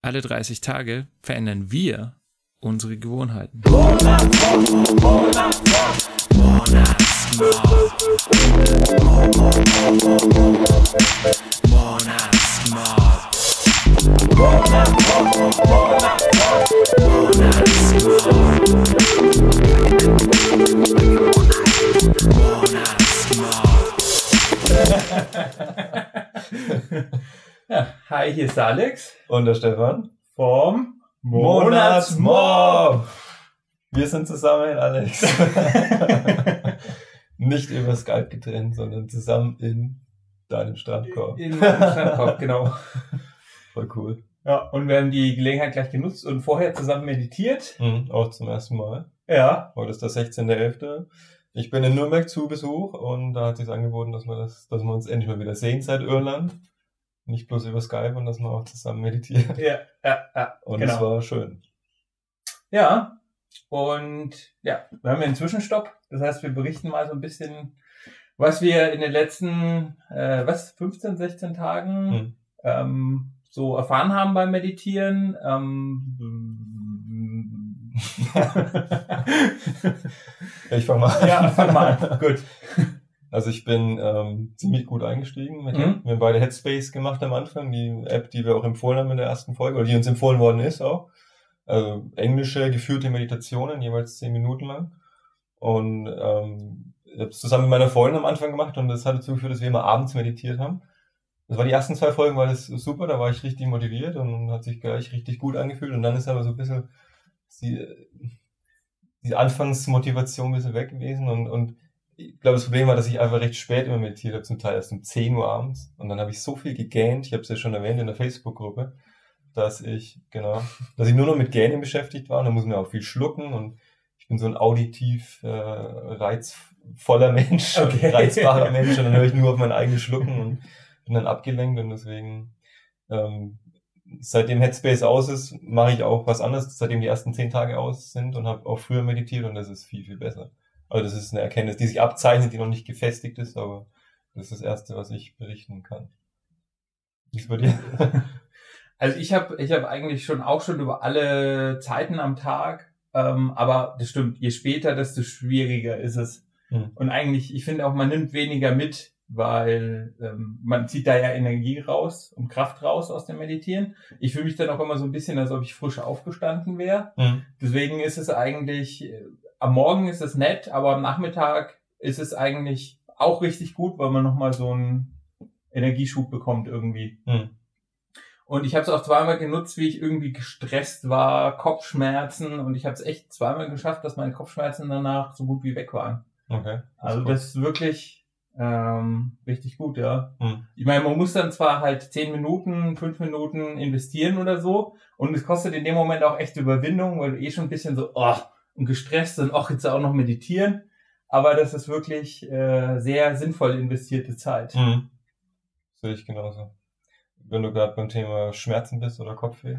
Alle 30 Tage verändern wir unsere Gewohnheiten. Ja, hi, hier ist Alex Und der Stefan. vom Monatsmob! Wir sind zusammen, Alex. Nicht über Skype getrennt, sondern zusammen in deinem Strandkorb. In meinem Strandkorb, genau. Voll cool. Ja, und wir haben die Gelegenheit gleich genutzt und vorher zusammen meditiert. Mhm, auch zum ersten Mal. Ja, Heute ist der 16.11. Ich bin in Nürnberg zu Besuch und da hat sich angeboten, dass wir, das, dass wir uns endlich mal wieder sehen seit Irland. Nicht bloß über Skype und dass wir auch zusammen meditieren. ja, ja, ja. Und genau. es war schön. Ja, und ja, wir haben ja einen Zwischenstopp. Das heißt, wir berichten mal so ein bisschen, was wir in den letzten, äh, was, 15, 16 Tagen Mhm. ähm, so erfahren haben beim Meditieren. Ähm, Ich fange mal an. ja, fang mal an. Gut. Also ich bin ähm, ziemlich gut eingestiegen. Mit Mhm. Wir haben beide Headspace gemacht am Anfang, die App, die wir auch empfohlen haben in der ersten Folge, oder die uns empfohlen worden ist auch. Also englische geführte Meditationen, jeweils zehn Minuten lang. Und ähm, ich habe es zusammen mit meiner Freundin am Anfang gemacht und das hat dazu geführt, dass wir immer abends meditiert haben. Das war die ersten zwei Folgen, war das super, da war ich richtig motiviert und hat sich gleich richtig gut angefühlt. Und dann ist aber so ein bisschen die, die Anfangsmotivation ein bisschen weg gewesen und, und ich glaube, das Problem war, dass ich einfach recht spät immer meditiert habe, zum Teil erst um 10 Uhr abends. Und dann habe ich so viel gegähnt, ich habe es ja schon erwähnt in der Facebook-Gruppe, dass ich, genau, dass ich nur noch mit Gähnen beschäftigt war. Und da muss man auch viel schlucken und ich bin so ein auditiv äh, reizvoller Mensch, Okay. reizbarer Mensch und dann höre ich nur auf mein eigenes Schlucken und bin dann abgelenkt und deswegen ähm, seitdem Headspace aus ist, mache ich auch was anderes, seitdem die ersten zehn Tage aus sind und habe auch früher meditiert und das ist viel, viel besser. Also das ist eine Erkenntnis, die sich abzeichnet, die noch nicht gefestigt ist, aber das ist das Erste, was ich berichten kann. Wie ist bei dir? Also ich habe ich hab eigentlich schon auch schon über alle Zeiten am Tag, ähm, aber das stimmt, je später, desto schwieriger ist es. Hm. Und eigentlich, ich finde auch, man nimmt weniger mit, weil ähm, man zieht da ja Energie raus und Kraft raus aus dem Meditieren. Ich fühle mich dann auch immer so ein bisschen, als ob ich frisch aufgestanden wäre. Hm. Deswegen ist es eigentlich, äh, am Morgen ist es nett, aber am Nachmittag ist es eigentlich auch richtig gut, weil man nochmal so einen Energieschub bekommt irgendwie. Hm. Und ich habe es auch zweimal genutzt, wie ich irgendwie gestresst war, Kopfschmerzen und ich habe es echt zweimal geschafft, dass meine Kopfschmerzen danach so gut wie weg waren. Okay. Also gut. das ist wirklich ähm, richtig gut, ja. Hm. Ich meine, man muss dann zwar halt zehn Minuten, fünf Minuten investieren oder so und es kostet in dem Moment auch echt Überwindung, weil du eh schon ein bisschen so oh, und gestresst und auch jetzt auch noch meditieren. Aber das ist wirklich äh, sehr sinnvoll investierte Zeit. Hm. Sehe ich genauso. Wenn du gerade beim Thema Schmerzen bist oder Kopfweh.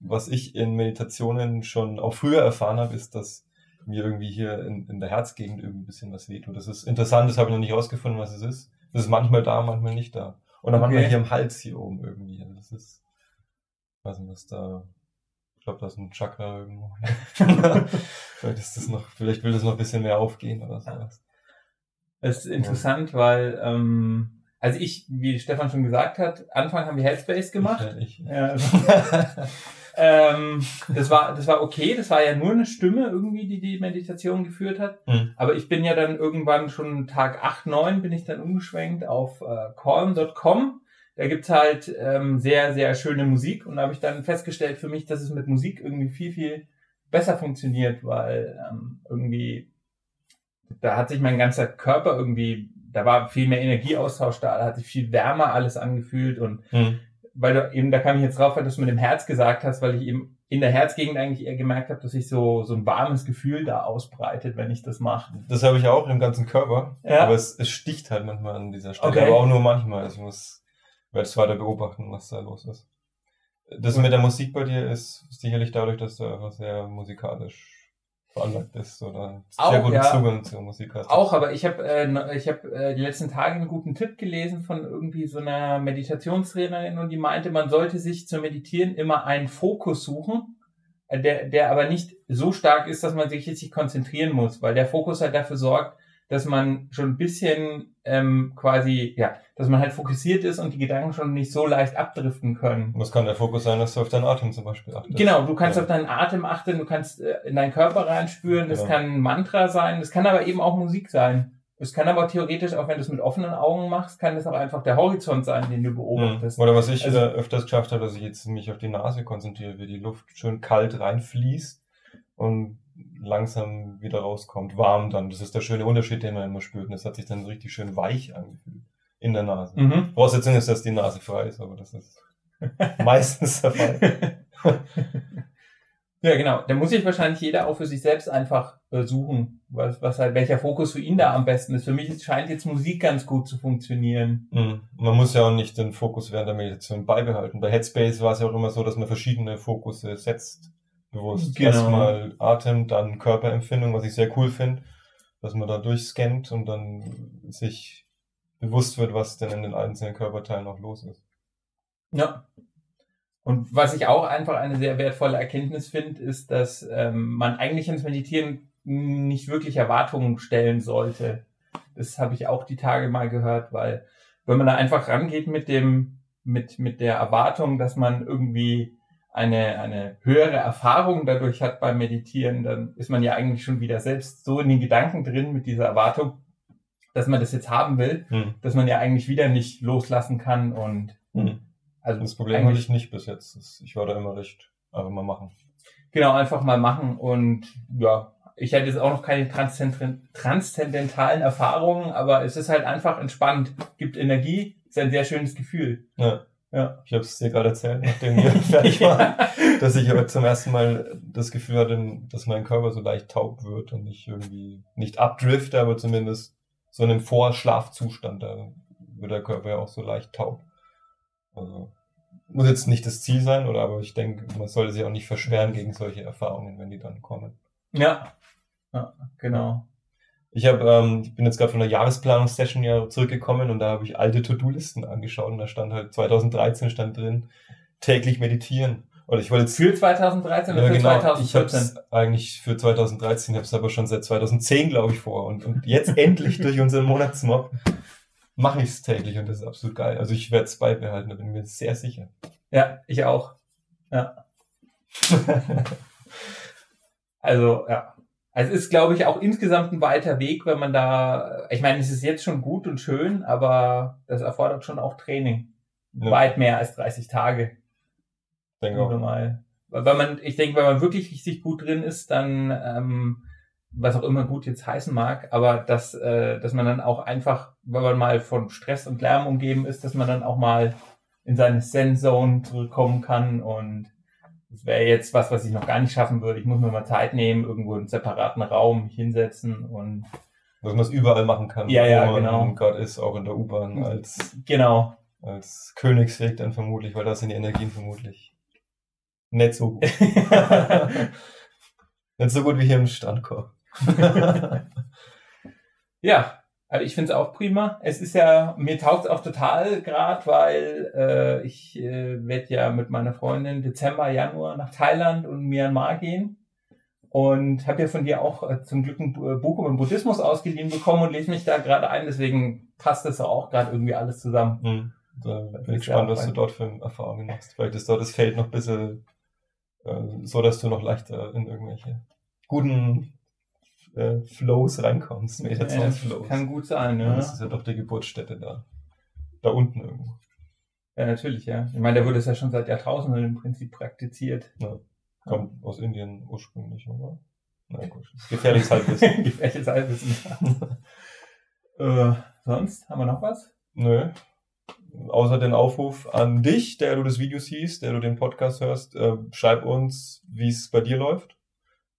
Was ich in Meditationen schon auch früher erfahren habe, ist, dass mir irgendwie hier in, in der Herzgegend irgendwie ein bisschen was wehtut. Das ist interessant, das habe ich noch nicht rausgefunden, was es ist. Das ist manchmal da, manchmal nicht da. Und dann Okay. manchmal hier im Hals hier oben irgendwie. Also das ist, ich weiß nicht, was da, glaube, da ist ein Chakra irgendwo. vielleicht ist das noch, vielleicht will das noch ein bisschen mehr aufgehen oder sowas. Das ist interessant, weil, ähm, also ich, wie Stefan schon gesagt hat, Anfang haben wir Headspace gemacht. Ich, ich. Ja, ähm, das war, das war okay. Das war ja nur eine Stimme irgendwie, die die Meditation geführt hat. Hm. Aber ich bin ja dann irgendwann schon Tag 8, 9 bin ich dann umgeschwenkt auf äh, calm.com. Da gibt's halt ähm, sehr, sehr schöne Musik und da habe ich dann festgestellt für mich, dass es mit Musik irgendwie viel, viel besser funktioniert, weil ähm, irgendwie da hat sich mein ganzer Körper irgendwie, da war viel mehr Energieaustausch da, da hat sich viel wärmer alles angefühlt und Hm. weil du eben, da kam ich jetzt drauf, dass du mit dem Herz gesagt hast, weil ich eben in der Herzgegend eigentlich eher gemerkt habe, dass sich so, so ein warmes Gefühl da ausbreitet, wenn ich das mache. Das habe ich auch im ganzen Körper. Ja. Aber es, es sticht halt manchmal an dieser Stelle. Okay. Aber auch nur manchmal. Ich muss, werde es weiter beobachten, was da los ist. Das mit der Musik bei dir ist sicherlich dadurch, dass du einfach sehr musikalisch veranlagt bist oder Auch, sehr guten ja. Zugang zur Musik hast. Auch, aber ich habe äh, ne- ich hab, äh, die letzten Tage einen guten Tipp gelesen von irgendwie so einer Meditationstrainerin und die meinte, man sollte sich zum Meditieren immer einen Fokus suchen, äh, der, der aber nicht so stark ist, dass man sich jetzt sich konzentrieren muss, weil der Fokus halt dafür sorgt, dass man schon ein bisschen ähm, quasi, ja, dass man halt fokussiert ist und die Gedanken schon nicht so leicht abdriften können. Was kann der Fokus sein, dass du auf deinen Atem zum Beispiel achtest? Genau, du kannst Ja. auf deinen Atem achten, du kannst äh, in deinen Körper reinspüren, das Ja. kann ein Mantra sein, das kann aber eben auch Musik sein. Es kann aber theoretisch, auch wenn du es mit offenen Augen machst, kann das auch einfach der Horizont sein, den du Hm. beobachtest. Oder was ich Also- äh, öfters geschafft habe, dass ich jetzt mich auf die Nase konzentriere, wie die Luft schön kalt reinfließt und langsam wieder rauskommt, warm dann. Das ist der schöne Unterschied, den man immer spürt. Und das hat sich dann richtig schön weich angefühlt in der Nase. Mhm. Voraussetzung ist, dass die Nase frei ist, aber das ist meistens der Fall. Ja, genau. Da muss sich wahrscheinlich jeder auch für sich selbst einfach äh, suchen, was, was halt, welcher Fokus für ihn da am besten ist. Für mich scheint jetzt Musik ganz gut zu funktionieren. Mhm. Man muss ja auch nicht den Fokus während der Meditation beibehalten. Bei Headspace war es ja auch immer so, dass man verschiedene Fokusse setzt. Bewusst. Genau. Erstmal Atem, dann Körperempfindung, was ich sehr cool finde, dass man da durchscannt und dann sich bewusst wird, was denn in den einzelnen Körperteilen noch los ist. Ja. Und was ich auch einfach eine sehr wertvolle Erkenntnis finde, ist, dass ähm, man eigentlich ins Meditieren nicht wirklich Erwartungen stellen sollte. Das habe ich auch die Tage mal gehört, weil wenn man da einfach rangeht mit dem, mit, mit der Erwartung, dass man irgendwie eine, eine höhere Erfahrung dadurch hat beim Meditieren, dann ist man ja eigentlich schon wieder selbst so in den Gedanken drin mit dieser Erwartung, dass man das jetzt haben will, Mhm. dass man ja eigentlich wieder nicht loslassen kann und Mhm. also Das Problem hatte eigentlich- ich nicht bis jetzt. Ich war da immer recht, aber mal machen. Genau, einfach mal machen und ja, ich hätte jetzt auch noch keine transzendentalen Erfahrungen, aber es ist halt einfach entspannt, gibt Energie, ist ein sehr schönes Gefühl. Ja. Ja. Ich habe es dir gerade erzählt, nachdem wir fertig waren. dass ich aber zum ersten Mal das Gefühl hatte, dass mein Körper so leicht taub wird und ich irgendwie nicht abdrifte, aber zumindest so in einem Vorschlafzustand, da wird der Körper ja auch so leicht taub. Also muss jetzt nicht das Ziel sein, oder aber ich denke, man sollte sich auch nicht verschweren gegen solche Erfahrungen, wenn die dann kommen. Ja, ja genau. Ich habe, ähm, ich bin jetzt gerade von der Jahresplanungssession ja zurückgekommen und da habe ich alte To-Do-Listen angeschaut und da stand halt 2013 stand drin täglich meditieren. Und ich wollte jetzt Für 2013 oder Ja, für genau. Ich 2014? habe es eigentlich für 2013, habe es aber schon seit 2010, glaube ich, vor. Und, und jetzt endlich durch unseren Monatsmob mache ich es täglich und das ist absolut geil. Also ich werde es beibehalten, da bin ich mir sehr sicher. Ja, ich auch. Ja. Also, ja. Also es ist, glaube ich, auch insgesamt ein weiter Weg, wenn man da, ich meine, es ist jetzt schon gut und schön, aber das erfordert schon auch Training. Ja. Weit mehr als 30 Tage. denke auch. mal. Weil wenn man, ich denke, wenn man wirklich richtig gut drin ist, dann, ähm, was auch immer gut jetzt heißen mag, aber dass, äh, dass man dann auch einfach, wenn man mal von Stress und Lärm umgeben ist, dass man dann auch mal in seine Zen-Zone zurückkommen kann und das wäre jetzt was, was ich noch gar nicht schaffen würde. Ich muss mir mal Zeit nehmen, irgendwo in einen separaten Raum mich hinsetzen und Dass man es überall machen kann, Ja, ja, wo man genau. gerade ist, auch in der U-Bahn als, genau. als Königsweg dann vermutlich, weil da sind die Energien vermutlich nicht so gut. nicht so gut wie hier im Strandkorb. Ja, also ich finde es auch prima. Es ist ja, mir taugt es auch total gerade, weil äh, ich äh, werde ja mit meiner Freundin Dezember, Januar nach Thailand und Myanmar gehen. Und habe ja von dir auch äh, zum Glück ein Bu- Buch über den Buddhismus ausgeliehen bekommen und lese mich da gerade ein. Deswegen passt das auch gerade irgendwie alles zusammen. Hm. Da bin ich gespannt, was du dort für Erfahrungen machst. Vielleicht ist dort das Feld noch ein bisschen äh, so, dass du noch leichter in irgendwelche guten äh, Flows reinkommst, Meditationsflows. Kann gut sein, Ja, ne? Das ist ja doch die Geburtsstätte da. Da unten irgendwo. Ja, natürlich, ja. Ich meine, da wurde es ja schon seit Jahrtausenden im Prinzip praktiziert. Kommt aus Indien ursprünglich, oder? Na gut. Gefährliches Halbwissen. Gefährliches Halbwissen. äh, sonst haben wir noch was? Nö. Außer den Aufruf an dich, der du das Video siehst, der du den Podcast hörst, äh, schreib uns, wie es bei dir läuft.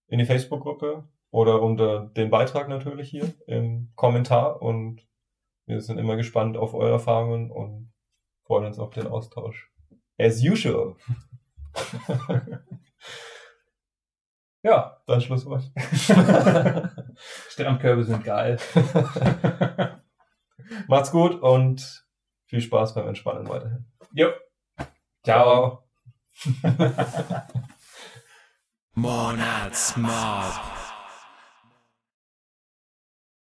In die Facebook-Gruppe oder unter den Beitrag natürlich hier im Kommentar. Und wir sind immer gespannt auf eure Erfahrungen und freuen uns auf den Austausch. As usual. ja, dann Schlusswort. Strandkörbe sind geil. Macht's gut und viel Spaß beim Entspannen weiterhin. Jo. Ciao. Monatsmob.